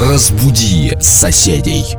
Разбуди соседей.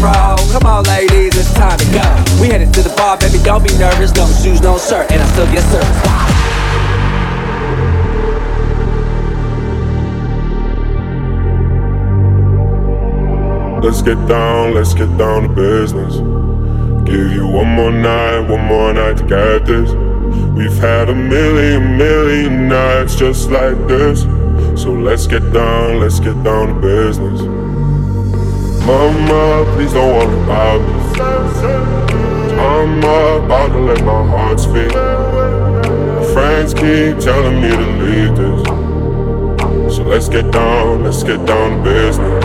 Come on, ladies, it's time to go. We headed to the bar, baby. Don't be nervous. No shoes, no shirt, and I still get served. Let's get down, let's get down to business. Give you one more night, one more night to get this. We've had a million, million nights just like this. So let's get down, let's get down to business. Mama, please don't worry about me. I'm about to let my heart speak. My friends keep telling me to leave this. So let's get down, let's get down to business.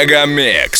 Мегамикс.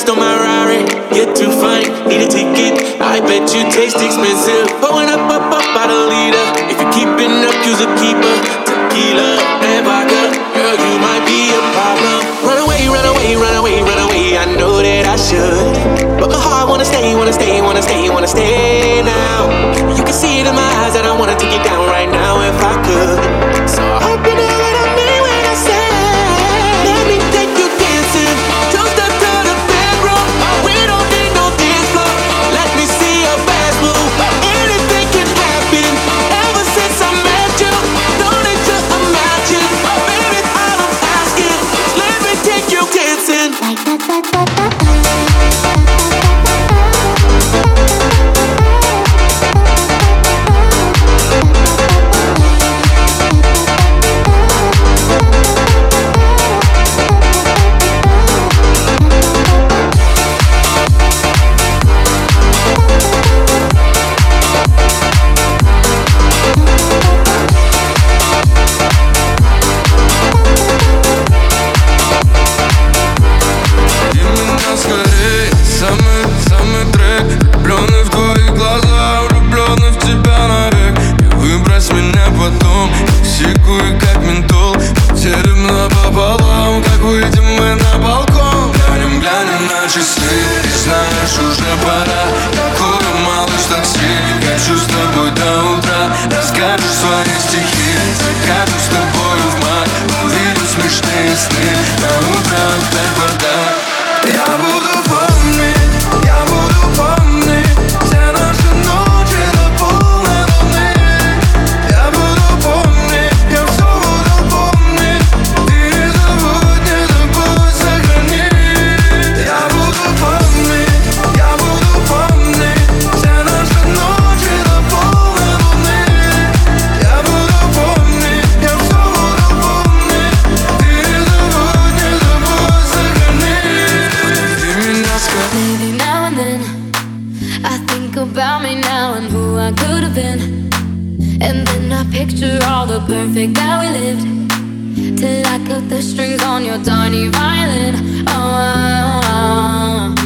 Next on my Rari, get too fine, need a ticket. I bet you taste expensive. Pouring up, up, up out the leader. If you're keeping up, you's a keeper. Tequila and vodka, girl, you might be a problem. Run away, run away, run away, run away. I know that I should, but my heart wanna stay, wanna stay, wanna stay, wanna stay now. You can see it in my eyes that I wanna take it down right now if I could. The perfect that we lived. Till I cut the strings on your tiny violin. Oh, oh, oh.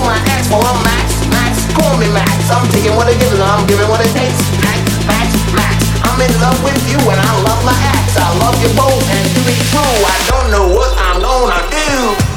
call my ex, for a Max, Max, call me Max. I'm taking what it gives and I'm giving what it takes. Max, Max, Max. I'm in love with you and I love my ex. I love you both and to be true, I don't know what I'm gonna do.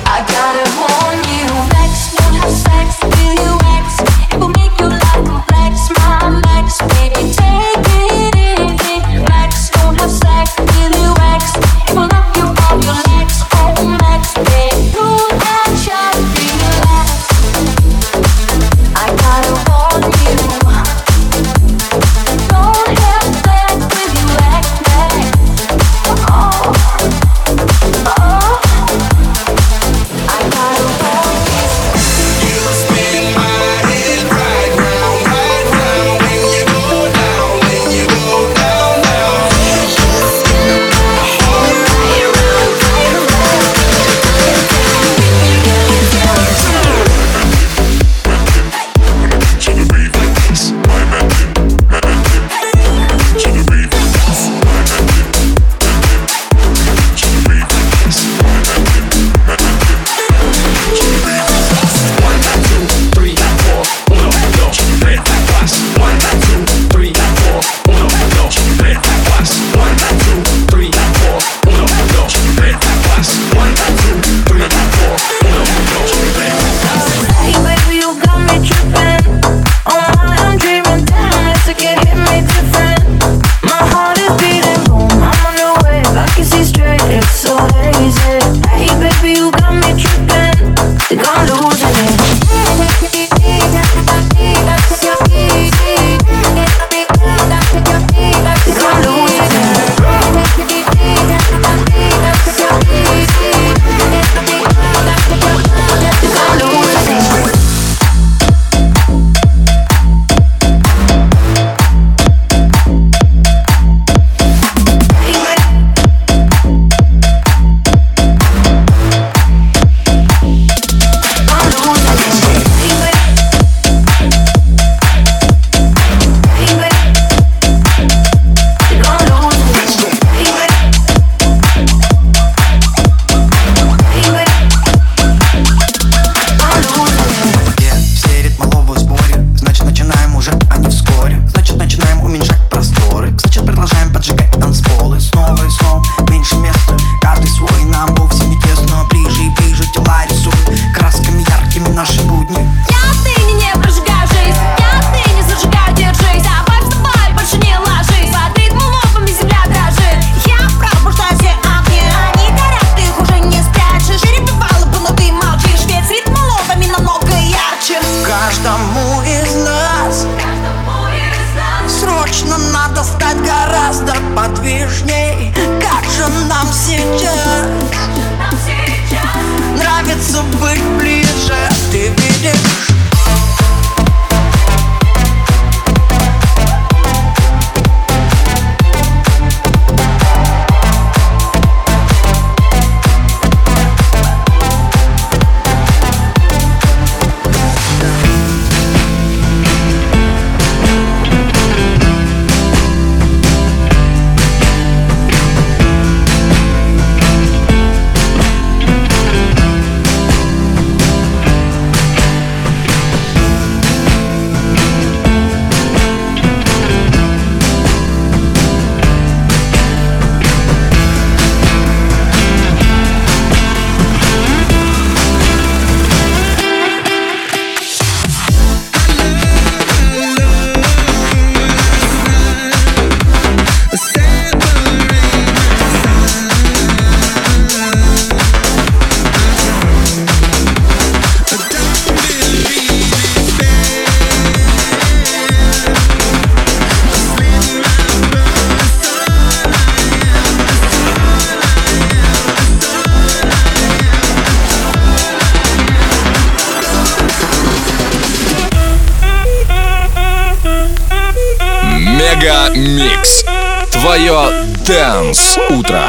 Мега Микс. Твое Дэнс Утро.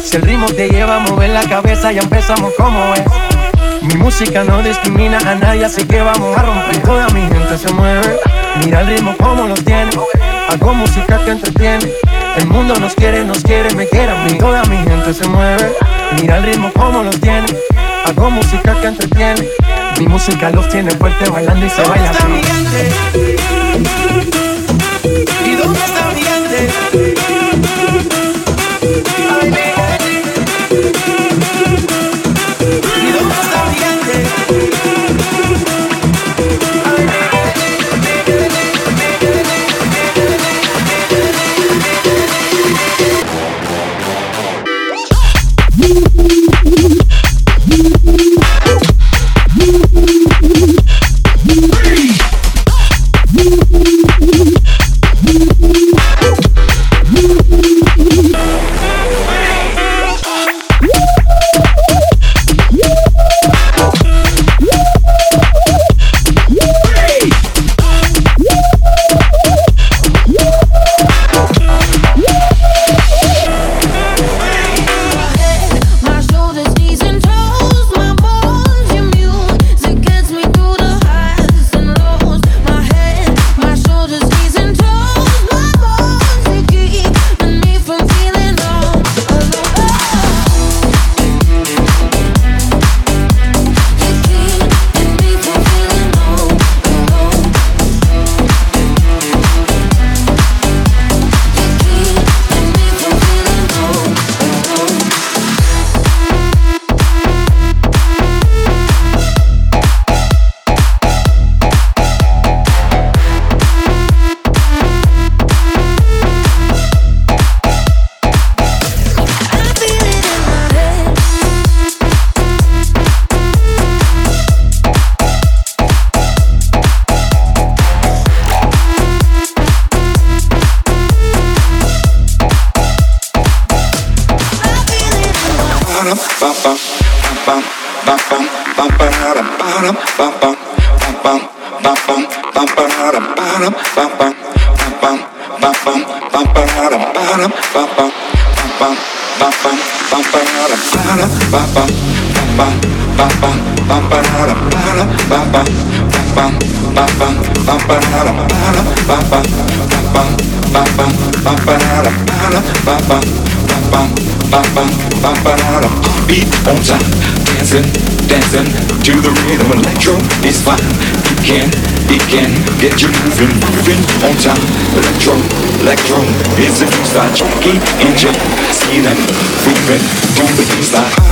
Si el ritmo te lleva a mover la cabeza, ya empezamos como es. Mi música no discrimina a nadie, así que vamos a romper. Toda mi gente se mueve. Mira el ritmo como lo tiene. Hago música que entretiene. El mundo nos quiere, nos quiere, me quiere a mí. Toda mi gente se mueve. Mira el ritmo como lo tiene. Hago música que entretiene. Mi música los tiene fuerte bailando y se baila así. ¿Y dónde está mi dancing, dancing to the rhythm. Electro is fine. You can, it can get you moving, moving on time. Electro, electro is a new style. Jackie and see them moving new style.